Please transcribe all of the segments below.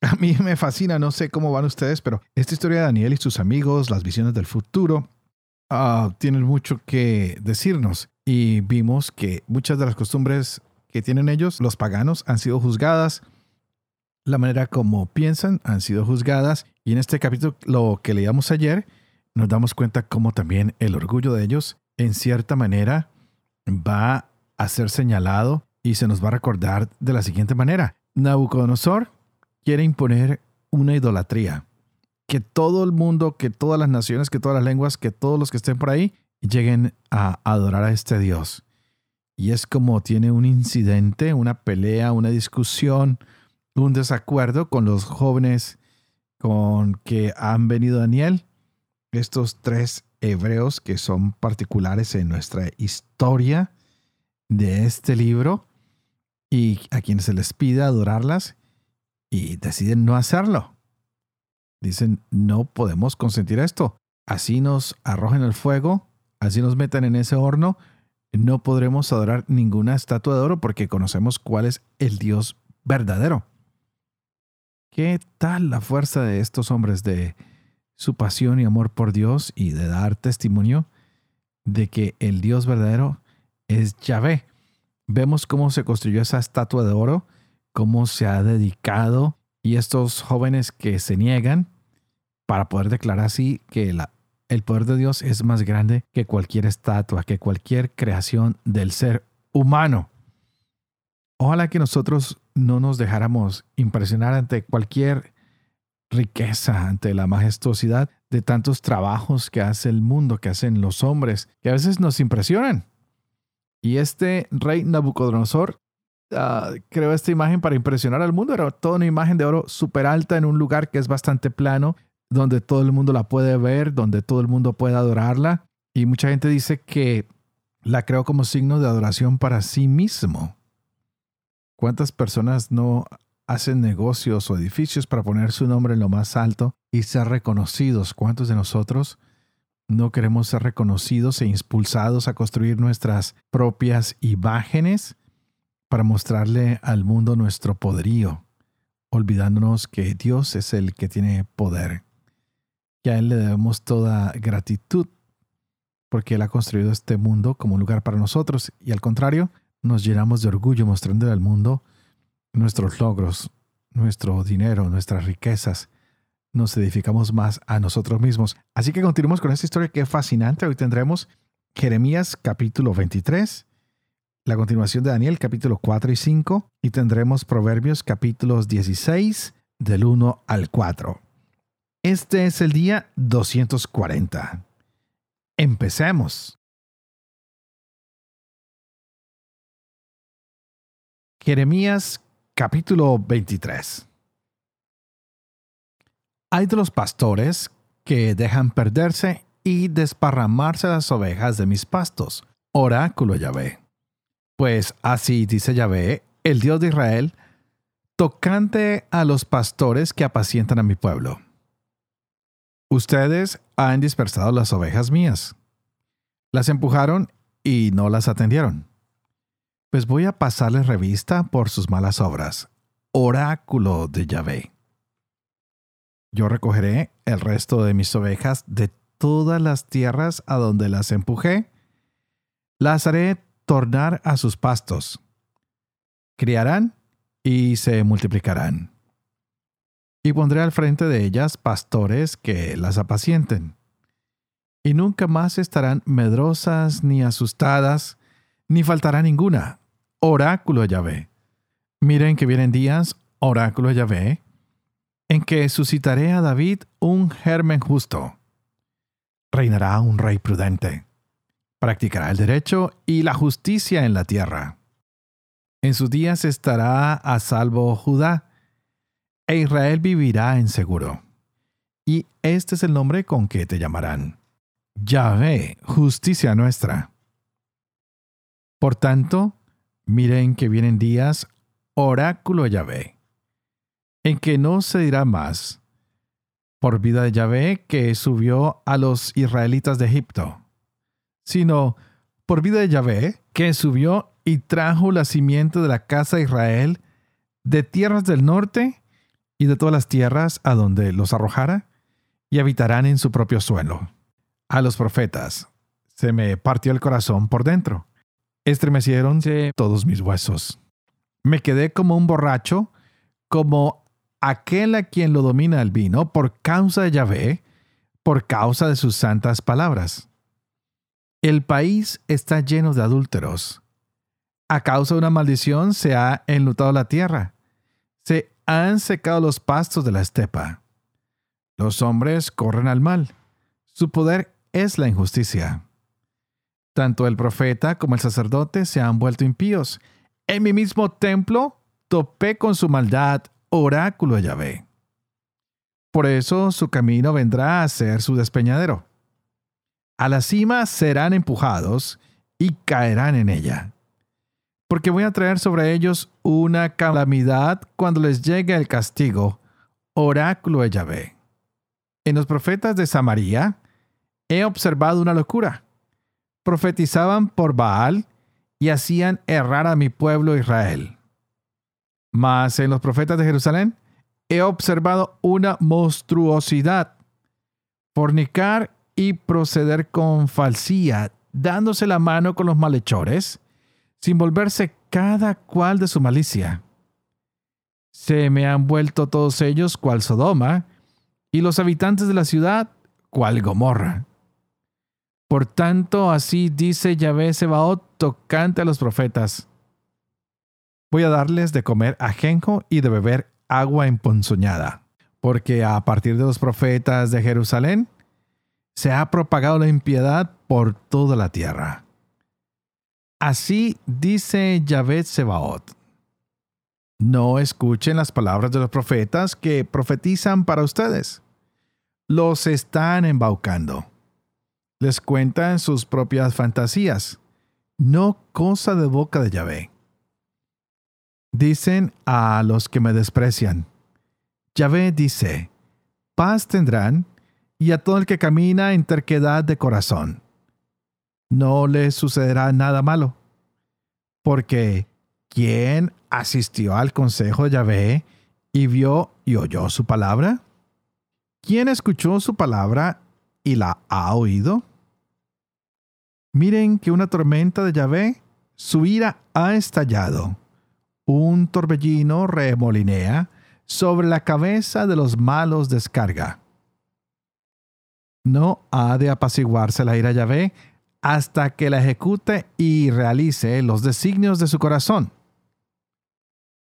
a mí me fascina, no sé cómo van ustedes, pero esta historia de Daniel y sus amigos, las visiones del futuro, uh, tienen mucho que decirnos. Y vimos que muchas de las costumbres que tienen ellos, los paganos, han sido juzgadas. La manera como piensan han sido juzgadas. Y en este capítulo, lo que leíamos ayer, nos damos cuenta cómo también el orgullo de ellos, en cierta manera, va a ser señalado y se nos va a recordar de la siguiente manera. Nabucodonosor quiere imponer una idolatría. Que todo el mundo, que todas las naciones, que todas las lenguas, que todos los que estén por ahí lleguen a adorar a este Dios. Y es como tiene un incidente, una pelea, una discusión, un desacuerdo con los jóvenes con que han venido Daniel, estos tres hebreos que son particulares en nuestra historia de este libro y a quienes se les pide adorarlas y deciden no hacerlo. Dicen, no podemos consentir esto. Así nos arrojen el fuego, así nos metan en ese horno, no podremos adorar ninguna estatua de oro porque conocemos cuál es el Dios verdadero. ¿Qué tal la fuerza de estos hombres de su pasión y amor por Dios y de dar testimonio de que el Dios verdadero es Yahvé? Vemos cómo se construyó esa estatua de oro cómo se ha dedicado y estos jóvenes que se niegan para poder declarar así que el poder de Dios es más grande que cualquier estatua, que cualquier creación del ser humano. Ojalá que nosotros no nos dejáramos impresionar ante cualquier riqueza, ante la majestuosidad de tantos trabajos que hace el mundo, que hacen los hombres, que a veces nos impresionan. Y este rey Nabucodonosor uh, creó esta imagen para impresionar al mundo. Era toda una imagen de oro súper alta en un lugar que es bastante plano, donde todo el mundo la puede ver, donde todo el mundo puede adorarla. Y mucha gente dice que la creó como signo de adoración para sí mismo. ¿Cuántas personas no hacen negocios o edificios para poner su nombre en lo más alto y ser reconocidos? ¿Cuántos de nosotros no queremos ser reconocidos e impulsados a construir nuestras propias imágenes para mostrarle al mundo nuestro poderío, olvidándonos que Dios es el que tiene poder. Y a Él le debemos toda gratitud, porque Él ha construido este mundo como un lugar para nosotros, y al contrario, nos llenamos de orgullo mostrándole al mundo nuestros logros, nuestro dinero, nuestras riquezas. Nos edificamos más a nosotros mismos. Así que continuemos con esta historia que es fascinante. Hoy tendremos Jeremías capítulo 23 la continuación de Daniel capítulo 4 y 5 y tendremos Proverbios capítulos 16 del 1 al 4. Este es el día 240. Empecemos. Jeremías capítulo 23. Hay de los pastores que dejan perderse y desparramarse las ovejas de mis pastos. Oráculo Yahvé. Pues así dice Yahvé, el Dios de Israel, tocante a los pastores que apacientan a mi pueblo. Ustedes han dispersado las ovejas mías. Las empujaron y no las atendieron. Pues voy a pasarles revista por sus malas obras. Oráculo de Yahvé. Yo recogeré el resto de mis ovejas de todas las tierras a donde las empujé. Las haré tornar a sus pastos. Criarán y se multiplicarán. Y pondré al frente de ellas pastores que las apacienten. Y nunca más estarán medrosas ni asustadas, ni faltará ninguna. Oráculo Yahvé. Miren que vienen días, oráculo Yahvé, en que suscitaré a David un germen justo. Reinará un rey prudente practicará el derecho y la justicia en la tierra. En sus días estará a salvo Judá. e Israel vivirá en seguro. Y este es el nombre con que te llamarán. Yahvé, justicia nuestra. Por tanto, miren que vienen días, oráculo Yahvé, en que no se dirá más, por vida de Yahvé que subió a los israelitas de Egipto, sino por vida de Yahvé que subió y trajo la simiente de la casa de Israel de tierras del norte y de todas las tierras a donde los arrojara, y habitarán en su propio suelo. A los profetas se me partió el corazón por dentro. Estremeciéronse todos mis huesos. Me quedé como un borracho, como aquel a quien lo domina el vino, por causa de Yahvé, por causa de sus santas palabras. El país está lleno de adúlteros. A causa de una maldición se ha enlutado la tierra. Se han secado los pastos de la estepa. Los hombres corren al mal. Su poder es la injusticia. Tanto el profeta como el sacerdote se han vuelto impíos. En mi mismo templo topé con su maldad, oráculo de Yahvé. Por eso su camino vendrá a ser su despeñadero. A la cima serán empujados y caerán en ella. Porque voy a traer sobre ellos una calamidad cuando les llegue el castigo, oráculo de Yahvé. En los profetas de Samaria he observado una locura. Profetizaban por Baal y hacían errar a mi pueblo Israel. Mas en los profetas de Jerusalén he observado una monstruosidad, fornicar y proceder con falsía, dándose la mano con los malhechores, sin volverse cada cual de su malicia. Se me han vuelto todos ellos cual Sodoma, y los habitantes de la ciudad cual Gomorra. Por tanto, así dice Yahvé Sebaot tocante a los profetas. Voy a darles de comer ajenjo y de beber agua emponzoñada, porque a partir de los profetas de Jerusalén se ha propagado la impiedad por toda la tierra. Así dice Yahvé Sebaot. No escuchen las palabras de los profetas que profetizan para ustedes. Los están embaucando les cuentan sus propias fantasías, no cosa de boca de Yahvé. Dicen a los que me desprecian, Yahvé dice, paz tendrán y a todo el que camina en terquedad de corazón. No le sucederá nada malo, porque ¿quién asistió al consejo de Yahvé y vio y oyó su palabra? ¿Quién escuchó su palabra y la ha oído? Miren que una tormenta de Yahvé, su ira ha estallado. Un torbellino remolinea sobre la cabeza de los malos descarga. No ha de apaciguarse la ira Yahvé hasta que la ejecute y realice los designios de su corazón.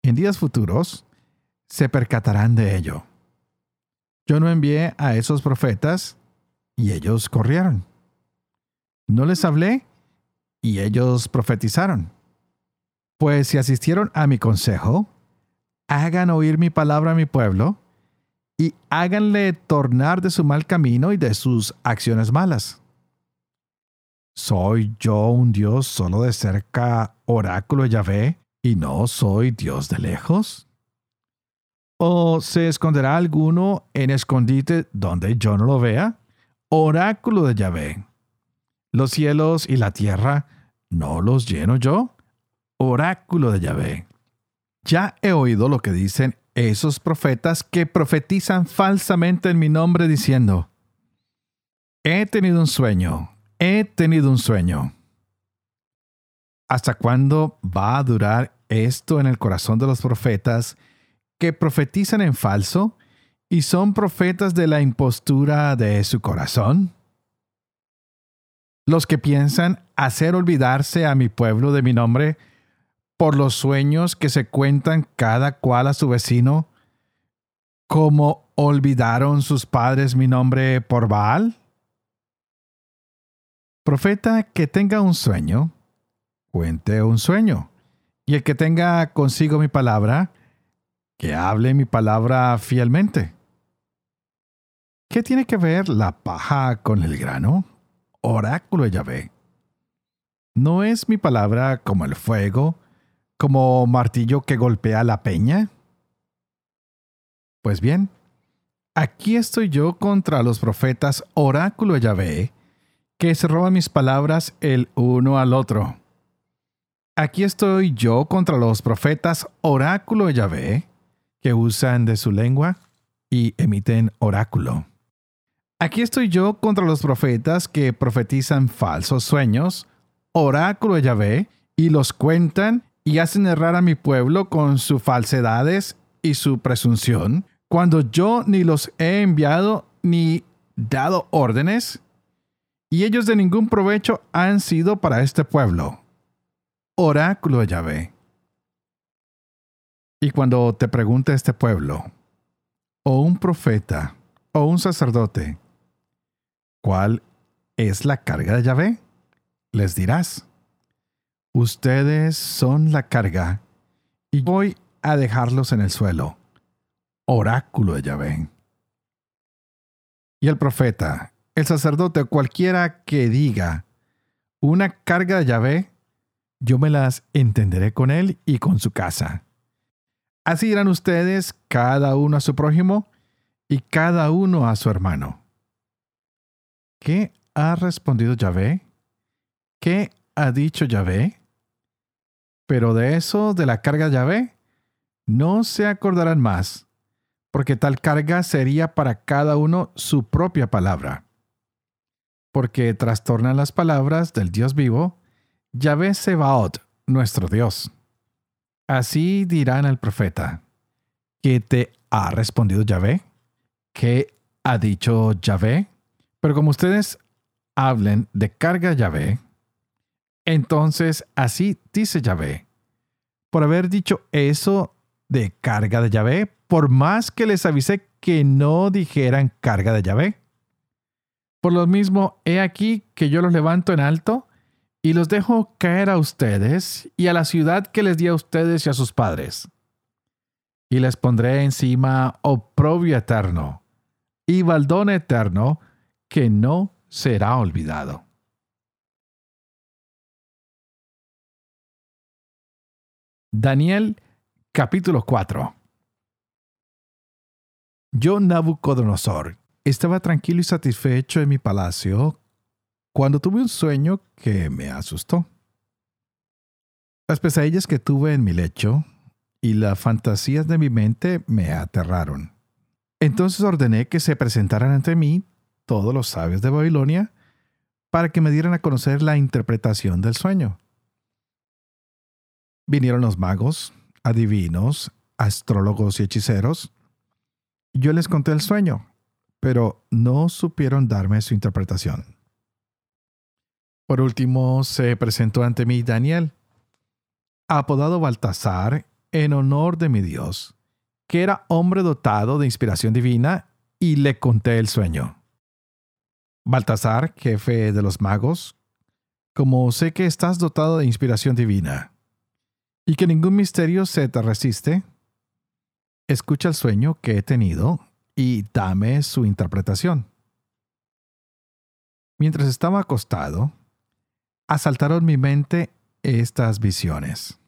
En días futuros se percatarán de ello. Yo no envié a esos profetas y ellos corrieron. No les hablé y ellos profetizaron. Pues si asistieron a mi consejo, hagan oír mi palabra a mi pueblo y háganle tornar de su mal camino y de sus acciones malas. ¿Soy yo un Dios solo de cerca, oráculo Yahvé, y no soy Dios de lejos? ¿O se esconderá alguno en escondite donde yo no lo vea? Oráculo de Yahvé. Los cielos y la tierra, ¿no los lleno yo? Oráculo de Yahvé. Ya he oído lo que dicen esos profetas que profetizan falsamente en mi nombre diciendo, he tenido un sueño, he tenido un sueño. ¿Hasta cuándo va a durar esto en el corazón de los profetas que profetizan en falso y son profetas de la impostura de su corazón? los que piensan hacer olvidarse a mi pueblo de mi nombre por los sueños que se cuentan cada cual a su vecino, como olvidaron sus padres mi nombre por Baal? Profeta que tenga un sueño, cuente un sueño, y el que tenga consigo mi palabra, que hable mi palabra fielmente. ¿Qué tiene que ver la paja con el grano? Oráculo de Yahvé. ¿No es mi palabra como el fuego, como martillo que golpea la peña? Pues bien, aquí estoy yo contra los profetas oráculo Yahvé, que se roban mis palabras el uno al otro. Aquí estoy yo contra los profetas oráculo Yahvé, que usan de su lengua y emiten oráculo. Aquí estoy yo contra los profetas que profetizan falsos sueños, oráculo de Yahvé, y los cuentan y hacen errar a mi pueblo con sus falsedades y su presunción, cuando yo ni los he enviado ni dado órdenes, y ellos de ningún provecho han sido para este pueblo. Oráculo de Yahvé. Y cuando te pregunte este pueblo, o un profeta, o un sacerdote, ¿cuál es la carga de Yahvé? Les dirás, ustedes son la carga, y voy a dejarlos en el suelo. Oráculo de Yahvé. Y el profeta, el sacerdote, cualquiera que diga una carga de Yahvé, yo me las entenderé con él y con su casa Así irán ustedes cada uno a su prójimo y cada uno a su hermano. ¿Qué ha respondido Yahvé? ¿Qué ha dicho Yahvé? Pero de eso, de la carga Yahvé, no se acordarán más, porque tal carga sería para cada uno su propia palabra. Porque trastornan las palabras del Dios vivo, Yahvé Sebaot, nuestro Dios. Así dirán al profeta, ¿qué te ha respondido Yahvé? ¿Qué ha dicho Yahvé? Pero como ustedes hablen de carga Yahvé, entonces así dice Yahvé. Por haber dicho eso de carga de Yahvé, por más que les avisé que no dijeran carga de Yahvé. Por lo mismo, he aquí que yo los levanto en alto y los dejo caer a ustedes y a la ciudad que les di a ustedes y a sus padres. Y les pondré encima oprobio eterno y baldón eterno que no será olvidado. Daniel capítulo 4 Yo, Nabucodonosor, estaba tranquilo y satisfecho en mi palacio cuando tuve un sueño que me asustó. Las pesadillas que tuve en mi lecho y las fantasías de mi mente me aterraron. Entonces ordené que se presentaran ante mí todos los sabios de Babilonia para que me dieran a conocer la interpretación del sueño. Vinieron los magos, adivinos, astrólogos y hechiceros. Yo les conté el sueño, pero no supieron darme su interpretación. Por último, se presentó ante mí Daniel, apodado Baltasar, en honor de mi Dios, que era hombre dotado de inspiración divina, y le conté el sueño. Baltasar, jefe de los magos, como sé que estás dotado de inspiración divina, y que ningún misterio se te resiste, escucha el sueño que he tenido y dame su interpretación. Mientras estaba acostado, asaltaron mi mente estas visiones.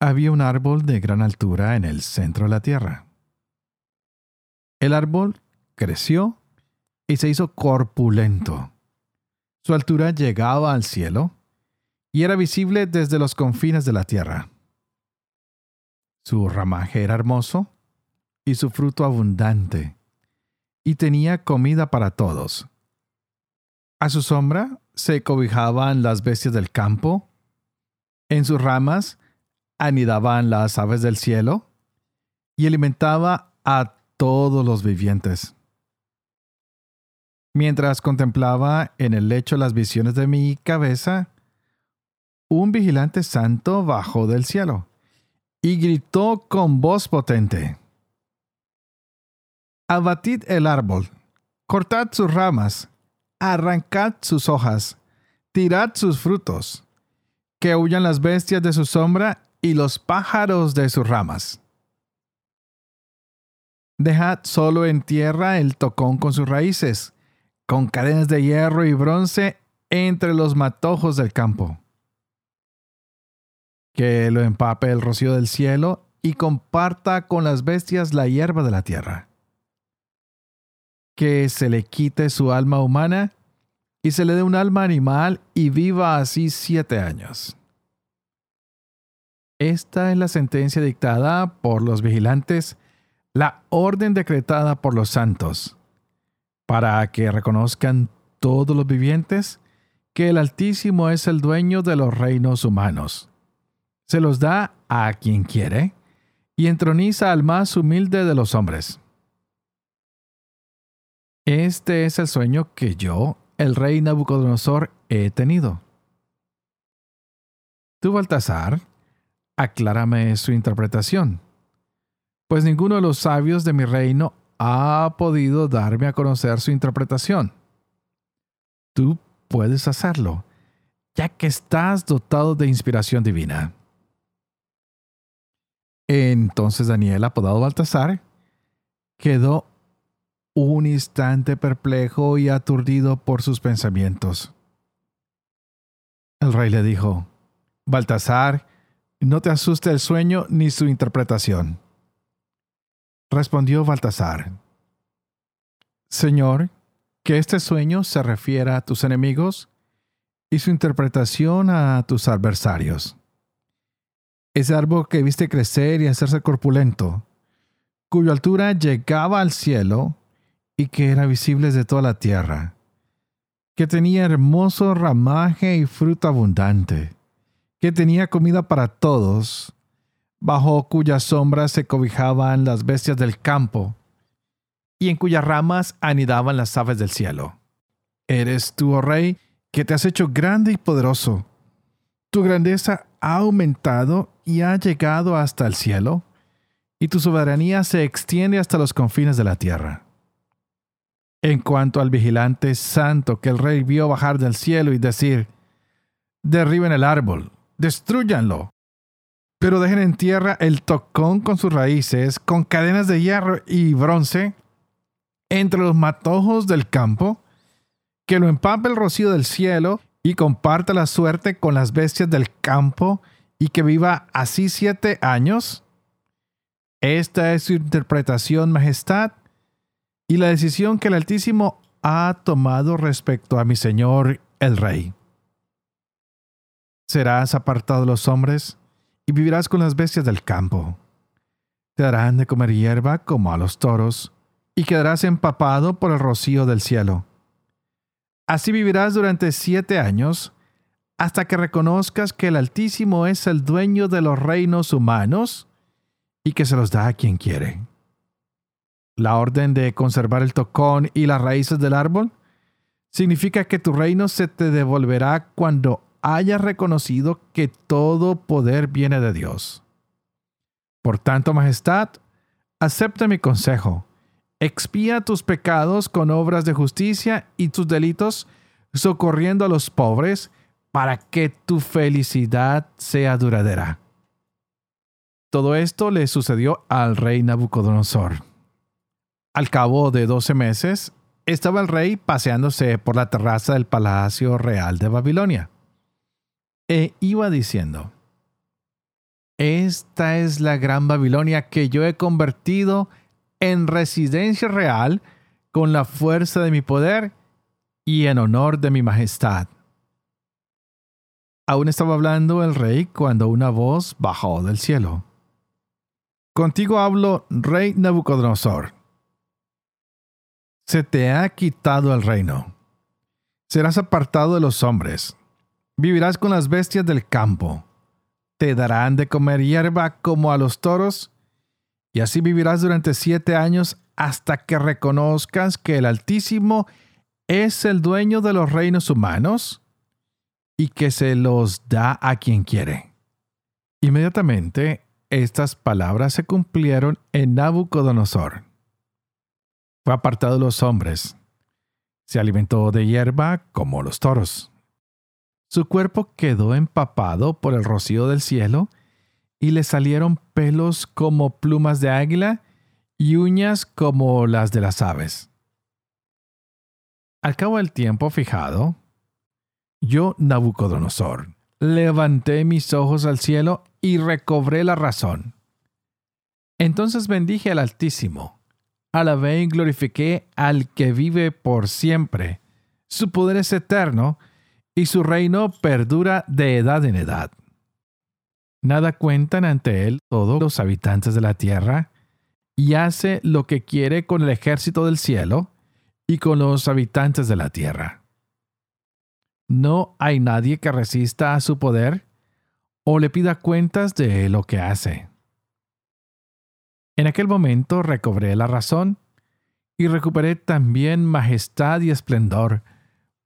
Había un árbol de gran altura en el centro de la tierra. El árbol creció y se hizo corpulento. Su altura llegaba al cielo y era visible desde los confines de la tierra. Su ramaje era hermoso y su fruto abundante, y tenía comida para todos. A su sombra se cobijaban las bestias del campo, en sus ramas anidaban las aves del cielo, y alimentaba a todos los vivientes. Mientras contemplaba en el lecho las visiones de mi cabeza, un vigilante santo bajó del cielo y gritó con voz potente. Abatid el árbol, cortad sus ramas, arrancad sus hojas, tirad sus frutos, que huyan las bestias de su sombra y los pájaros de sus ramas. Dejad solo en tierra el tocón con sus raíces, con cadenas de hierro y bronce entre los matojos del campo. Que lo empape el rocío del cielo y comparta con las bestias la hierba de la tierra. Que se le quite su alma humana y se le dé un alma animal y viva así siete años. Esta es la sentencia dictada por los vigilantes, la orden decretada por los santos, para que reconozcan todos los vivientes que el Altísimo es el dueño de los reinos humanos. Se los da a quien quiere y entroniza al más humilde de los hombres. Este es el sueño que yo, el rey Nabucodonosor, he tenido. Tú, Baltasar, aclárame su interpretación, pues ninguno de los sabios de mi reino ha podido darme a conocer su interpretación. Tú puedes hacerlo, ya que estás dotado de inspiración divina. Entonces Daniel, apodado Baltasar, quedó un instante perplejo y aturdido por sus pensamientos. El rey le dijo, Baltasar, no te asuste el sueño ni su interpretación. Respondió Baltasar, Señor, que este sueño se refiera a tus enemigos y su interpretación a tus adversarios. Ese árbol que viste crecer y hacerse corpulento, cuya altura llegaba al cielo y que era visible de toda la tierra, que tenía hermoso ramaje y fruta abundante, que tenía comida para todos, bajo cuyas sombras se cobijaban las bestias del campo, y en cuyas ramas anidaban las aves del cielo. Eres tú, oh rey, que te has hecho grande y poderoso. Tu grandeza ha aumentado y ha llegado hasta el cielo, y tu soberanía se extiende hasta los confines de la tierra. En cuanto al vigilante santo que el rey vio bajar del cielo y decir, derriben el árbol, destruyanlo, pero dejen en tierra el tocón con sus raíces, con cadenas de hierro y bronce, entre los matojos del campo, que lo empape el rocío del cielo y comparta la suerte con las bestias del campo y que viva así siete años? Esta es su interpretación, Majestad, y la decisión que el Altísimo ha tomado respecto a mi Señor el Rey. Serás apartado de los hombres y vivirás con las bestias del campo. Te darán de comer hierba como a los toros, y quedarás empapado por el rocío del cielo. Así vivirás durante siete años, hasta que reconozcas que el Altísimo es el dueño de los reinos humanos y que se los da a quien quiere. La orden de conservar el tocón y las raíces del árbol significa que tu reino se te devolverá cuando hayas reconocido que todo poder viene de Dios. Por tanto, Majestad, acepta mi consejo Expía tus pecados con obras de justicia y tus delitos, socorriendo a los pobres, para que tu felicidad sea duradera. Todo esto le sucedió al rey Nabucodonosor. Al cabo de doce meses, estaba el rey paseándose por la terraza del Palacio Real de Babilonia. E iba diciendo, Esta es la gran Babilonia que yo he convertido en residencia real con la fuerza de mi poder y en honor de mi majestad. Aún estaba hablando el rey cuando una voz bajó del cielo. Contigo hablo, rey Nabucodonosor. Se te ha quitado el reino. Serás apartado de los hombres. Vivirás con las bestias del campo. Te darán de comer hierba como a los toros y así vivirás durante siete años hasta que reconozcas que el Altísimo es el dueño de los reinos humanos y que se los da a quien quiere. Inmediatamente, estas palabras se cumplieron en Nabucodonosor. Fue apartado de los hombres. Se alimentó de hierba como los toros. Su cuerpo quedó empapado por el rocío del cielo y le salieron pelos como plumas de águila y uñas como las de las aves. Al cabo del tiempo fijado, yo, Nabucodonosor, levanté mis ojos al cielo y recobré la razón. Entonces bendije al Altísimo, alabé y glorifiqué al que vive por siempre. Su poder es eterno y su reino perdura de edad en edad. Nada cuentan ante él todos los habitantes de la tierra, y hace lo que quiere con el ejército del cielo y con los habitantes de la tierra. No hay nadie que resista a su poder o le pida cuentas de lo que hace. En aquel momento recobré la razón y recuperé también majestad y esplendor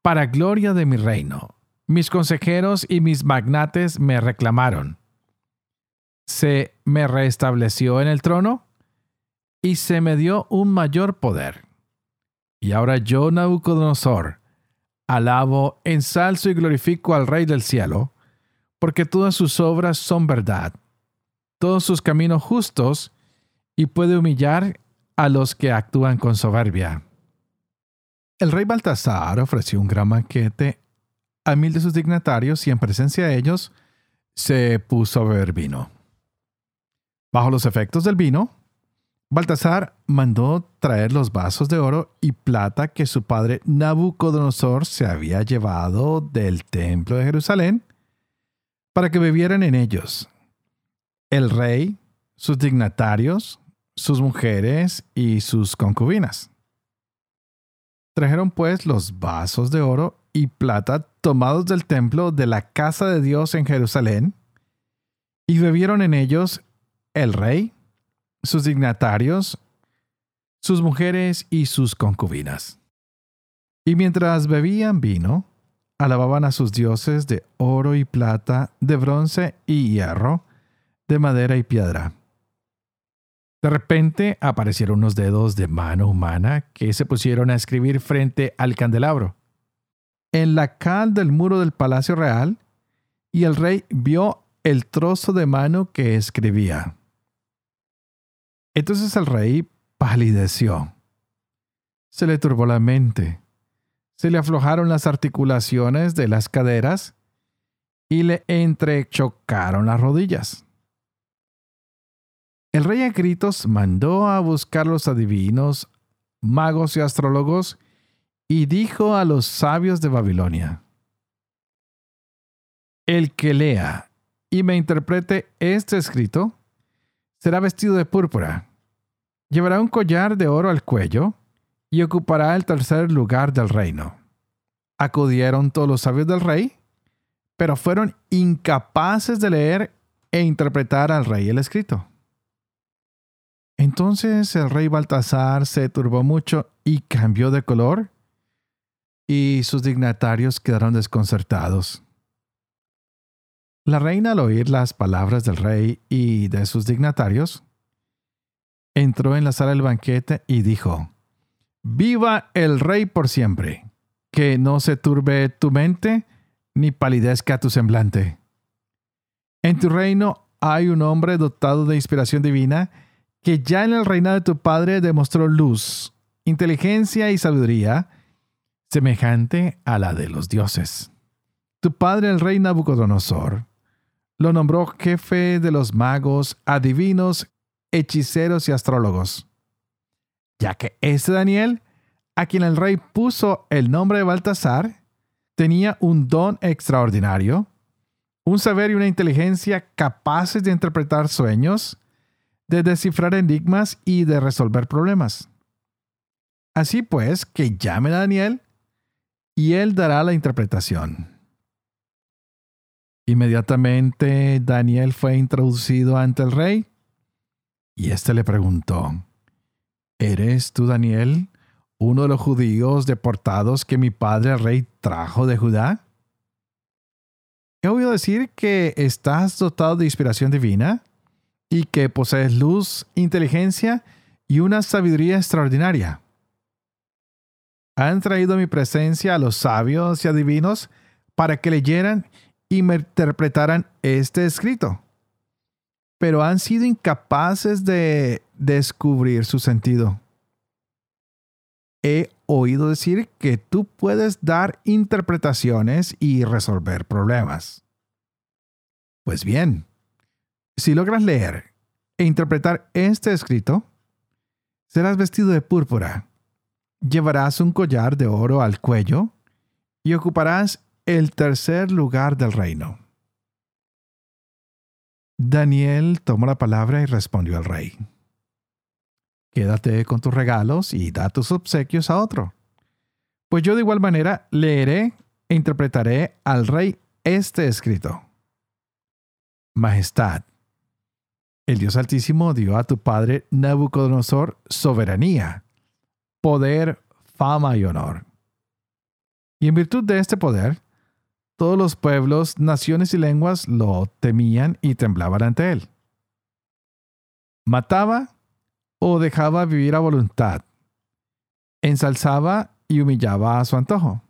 para gloria de mi reino. Mis consejeros y mis magnates me reclamaron. Se me restableció en el trono y se me dio un mayor poder. Y ahora yo, Nabucodonosor, alabo, ensalzo y glorifico al Rey del cielo, porque todas sus obras son verdad, todos sus caminos justos, y puede humillar a los que actúan con soberbia. El rey Baltasar ofreció un gran banquete a mil de sus dignatarios y en presencia de ellos se puso a beber vino. Bajo los efectos del vino, Baltasar mandó traer los vasos de oro y plata que su padre Nabucodonosor se había llevado del templo de Jerusalén para que bebieran en ellos. El rey, sus dignatarios, sus mujeres y sus concubinas. Trajeron pues los vasos de oro y plata tomados del templo de la casa de Dios en Jerusalén, y bebieron en ellos el rey, sus dignatarios, sus mujeres y sus concubinas. Y mientras bebían vino, alababan a sus dioses de oro y plata, de bronce y hierro, de madera y piedra de repente aparecieron unos dedos de mano humana que se pusieron a escribir frente al candelabro. En la cal del muro del palacio real, y el rey vio el trozo de mano que escribía. Entonces el rey palideció. Se le turbó la mente, se le aflojaron las articulaciones de las caderas y le entrechocaron las rodillas. El rey a gritos mandó a buscar los adivinos, magos y astrólogos, y dijo a los sabios de Babilonia, El que lea y me interprete este escrito, será vestido de púrpura, llevará un collar de oro al cuello y ocupará el tercer lugar del reino. Acudieron todos los sabios del rey, pero fueron incapaces de leer e interpretar al rey el escrito. Entonces el rey Baltasar se turbó mucho y cambió de color, y sus dignatarios quedaron desconcertados. La reina al oír las palabras del rey y de sus dignatarios, entró en la sala del banquete y dijo, Viva el rey por siempre, que no se turbe tu mente ni palidezca tu semblante. En tu reino hay un hombre dotado de inspiración divina que ya en el reinado de tu padre demostró luz, inteligencia y sabiduría, semejante a la de los dioses. Tu padre, el rey Nabucodonosor, lo nombró jefe de los magos, adivinos, hechiceros y astrólogos, ya que ese Daniel, a quien el rey puso el nombre de Baltasar, tenía un don extraordinario, un saber y una inteligencia capaces de interpretar sueños, de descifrar enigmas y de resolver problemas. Así pues, que llame a Daniel y él dará la interpretación. Inmediatamente Daniel fue introducido ante el rey y éste le preguntó, ¿Eres tú Daniel, uno de los judíos deportados que mi padre el rey trajo de Judá? He oído decir que estás dotado de inspiración divina y que posees luz, inteligencia y una sabiduría extraordinaria. Han traído a mi presencia a los sabios y adivinos para que leyeran interpretaran este escrito. pero han sido incapaces de descubrir su sentido. He oído decir que tú puedes dar interpretaciones y resolver problemas. Pues bien, si logras leer e interpretar este escrito, serás vestido de púrpura, llevarás un collar de oro al cuello y ocuparás el tercer lugar del reino. Daniel tomó la palabra y respondió al rey. Quédate con tus regalos y da tus obsequios a otro. Pues yo de igual manera leeré e interpretaré al rey este escrito. Majestad, el Dios Altísimo dio a tu padre Nabucodonosor soberanía, poder, fama y honor. Y en virtud de este poder, todos los pueblos, naciones y lenguas lo temían y temblaban ante él. Mataba o dejaba vivir a voluntad. Ensalzaba y humillaba a su antojo.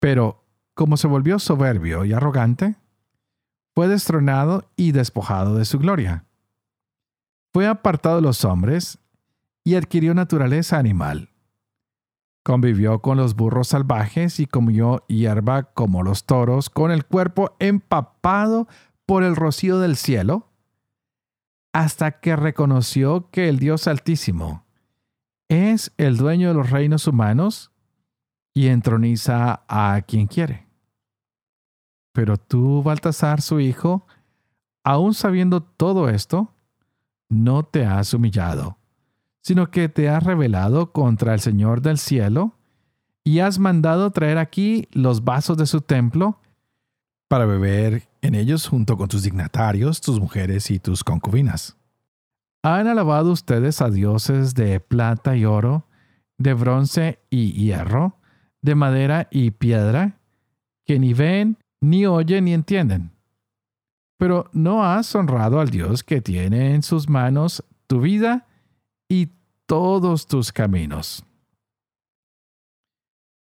Pero, como se volvió soberbio y arrogante, fue destronado y despojado de su gloria. Fue apartado de los hombres y adquirió naturaleza animal Convivió con los burros salvajes y comió hierba como los toros, con el cuerpo empapado por el rocío del cielo, hasta que reconoció que el Dios Altísimo es el dueño de los reinos humanos y entroniza a quien quiere. Pero tú, Baltasar, su hijo, aun sabiendo todo esto, no te has humillado sino que te has rebelado contra el Señor del cielo y has mandado traer aquí los vasos de su templo para beber en ellos junto con tus dignatarios, tus mujeres y tus concubinas. ¿Han alabado ustedes a dioses de plata y oro, de bronce y hierro, de madera y piedra, que ni ven, ni oyen, ni entienden? Pero no has honrado al Dios que tiene en sus manos tu vida y todos tus caminos.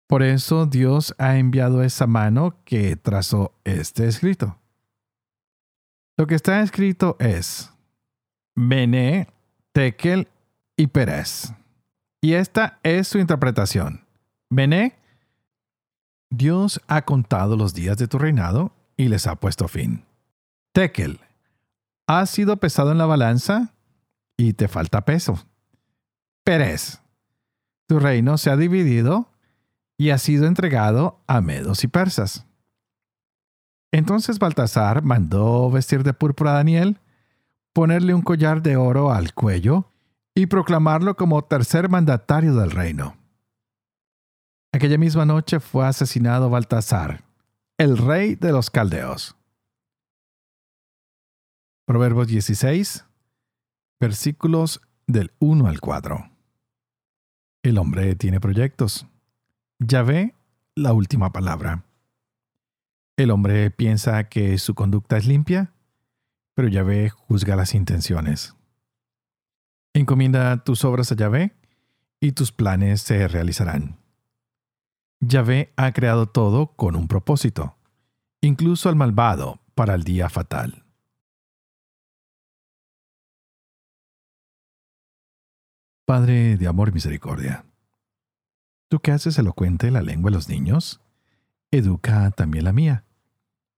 Por eso Dios ha enviado esa mano que trazó este escrito. Lo que está escrito es Mene, Tekel y Pérez. Y esta es su interpretación. Mene, Dios ha contado los días de tu reinado y les ha puesto fin. Tekel, has sido pesado en la balanza y te falta peso. Pérez, tu reino se ha dividido y ha sido entregado a medos y persas. Entonces Baltasar mandó vestir de púrpura a Daniel, ponerle un collar de oro al cuello y proclamarlo como tercer mandatario del reino. Aquella misma noche fue asesinado Baltasar, el rey de los caldeos. Proverbios 16, versículos del 1 al 4. El hombre tiene proyectos. Ya ve la última palabra. El hombre piensa que su conducta es limpia, pero Yahvé juzga las intenciones. Encomienda tus obras a Yahvé y tus planes se realizarán. Yahvé ha creado todo con un propósito, incluso al malvado para el día fatal. Padre de amor y misericordia, tú que haces elocuente la lengua de los niños, educa también la mía.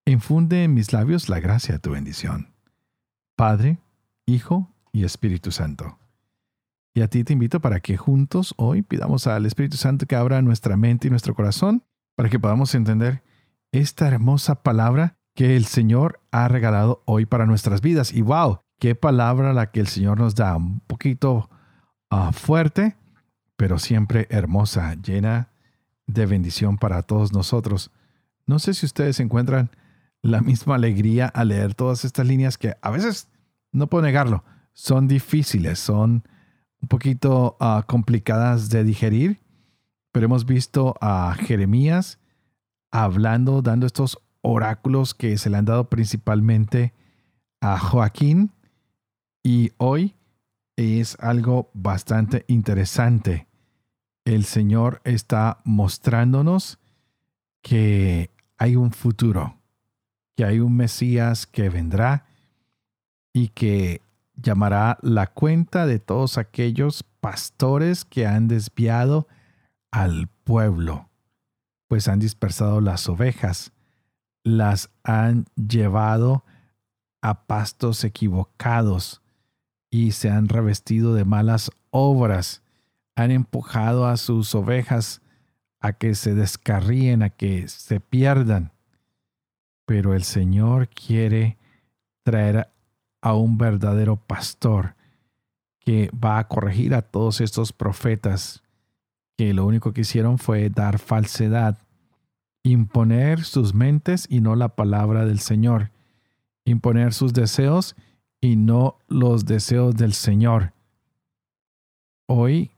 Infunde en mis labios la gracia de tu bendición. Padre, Hijo y Espíritu Santo. Y a ti te invito para que juntos hoy pidamos al Espíritu Santo que abra nuestra mente y nuestro corazón para que podamos entender esta hermosa palabra que el Señor ha regalado hoy para nuestras vidas. Y wow, qué palabra la que el Señor nos da. Un poquito Ah, fuerte, pero siempre hermosa, llena de bendición para todos nosotros. No sé si ustedes encuentran la misma alegría al leer todas estas líneas que a veces, no puedo negarlo, son difíciles, son un poquito ah, complicadas de digerir, pero hemos visto a Jeremías hablando, dando estos oráculos que se le han dado principalmente a Joaquín y hoy es algo bastante interesante. El Señor está mostrándonos que hay un futuro, que hay un Mesías que vendrá y que llamará la cuenta de todos aquellos pastores que han desviado al pueblo, pues han dispersado las ovejas, las han llevado a pastos equivocados y se han revestido de malas obras, han empujado a sus ovejas a que se descarríen, a que se pierdan. Pero el Señor quiere traer a un verdadero pastor que va a corregir a todos estos profetas que lo único que hicieron fue dar falsedad, imponer sus mentes y no la palabra del Señor, imponer sus deseos y no los deseos del Señor. Hoy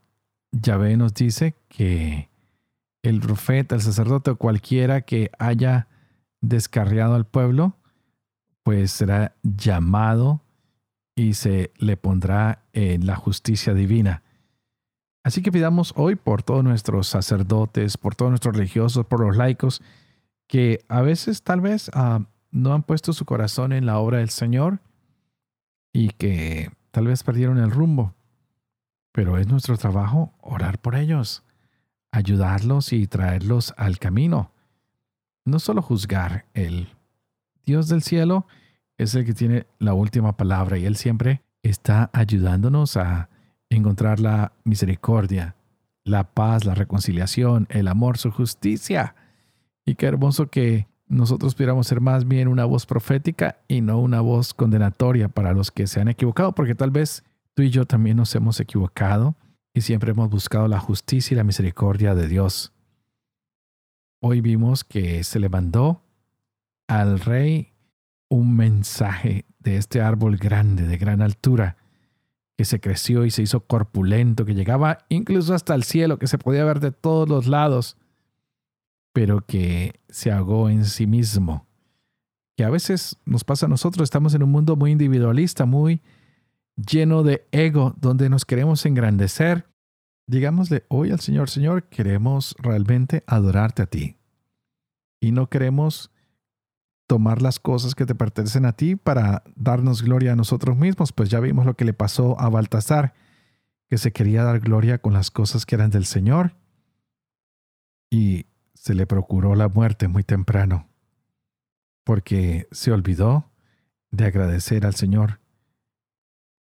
Yahvé nos dice que el profeta, el sacerdote o cualquiera que haya descarriado al pueblo, pues será llamado y se le pondrá en la justicia divina. Así que pidamos hoy por todos nuestros sacerdotes, por todos nuestros religiosos, por los laicos, que a veces tal vez ah, no han puesto su corazón en la obra del Señor y que tal vez perdieron el rumbo. Pero es nuestro trabajo orar por ellos, ayudarlos y traerlos al camino. No solo juzgar el Dios del cielo es el que tiene la última palabra y Él siempre está ayudándonos a encontrar la misericordia, la paz, la reconciliación, el amor, su justicia. Y qué hermoso que nosotros pudiéramos ser más bien una voz profética y no una voz condenatoria para los que se han equivocado, porque tal vez tú y yo también nos hemos equivocado y siempre hemos buscado la justicia y la misericordia de Dios. Hoy vimos que se le mandó al rey un mensaje de este árbol grande, de gran altura, que se creció y se hizo corpulento, que llegaba incluso hasta el cielo, que se podía ver de todos los lados, pero que se ahogó en sí mismo. Que a veces nos pasa a nosotros, estamos en un mundo muy individualista, muy lleno de ego, donde nos queremos engrandecer. Digámosle hoy al Señor, Señor, queremos realmente adorarte a ti y no queremos tomar las cosas que te pertenecen a ti para darnos gloria a nosotros mismos, pues ya vimos lo que le pasó a Baltasar, que se quería dar gloria con las cosas que eran del Señor y se le procuró la muerte muy temprano, porque se olvidó de agradecer al Señor.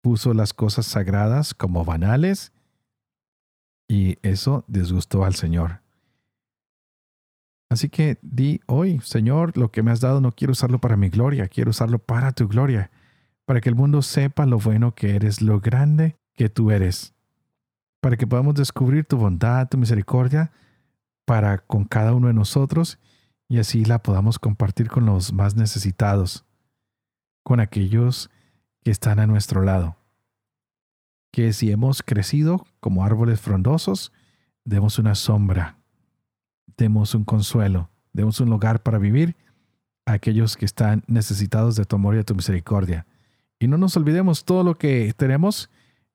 Puso las cosas sagradas como banales y eso disgustó al Señor. Así que di hoy, Señor, lo que me has dado no quiero usarlo para mi gloria, quiero usarlo para tu gloria, para que el mundo sepa lo bueno que eres, lo grande que tú eres, para que podamos descubrir tu bondad, tu misericordia para con cada uno de nosotros y así la podamos compartir con los más necesitados, con aquellos que están a nuestro lado. Que si hemos crecido como árboles frondosos, demos una sombra demos un consuelo, demos un lugar para vivir a aquellos que están necesitados de tu amor y de tu misericordia. Y no nos olvidemos, todo lo que tenemos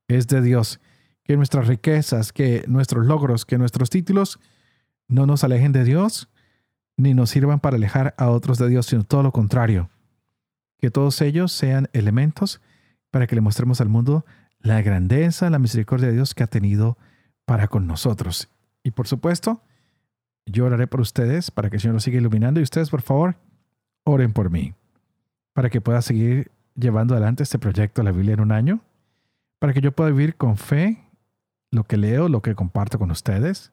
es de Dios. Que nuestras riquezas, que nuestros logros, que nuestros títulos no nos alejen de Dios, ni nos sirvan para alejar a otros de Dios, sino todo lo contrario. Que todos ellos sean elementos para que le mostremos al mundo la grandeza, la misericordia de Dios que ha tenido para con nosotros. Y por supuesto, yo oraré por ustedes para que el Señor los siga iluminando y ustedes, por favor, oren por mí para que pueda seguir llevando adelante este proyecto de la Biblia en un año, para que yo pueda vivir con fe lo que leo, lo que comparto con ustedes,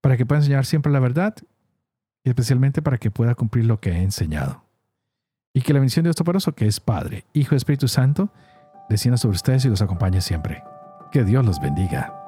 para que pueda enseñar siempre la verdad y especialmente para que pueda cumplir lo que he enseñado. Y que la bendición de Dios Toporoso, que es Padre, Hijo y Espíritu Santo, descienda sobre ustedes y los acompañe siempre. Que Dios los bendiga.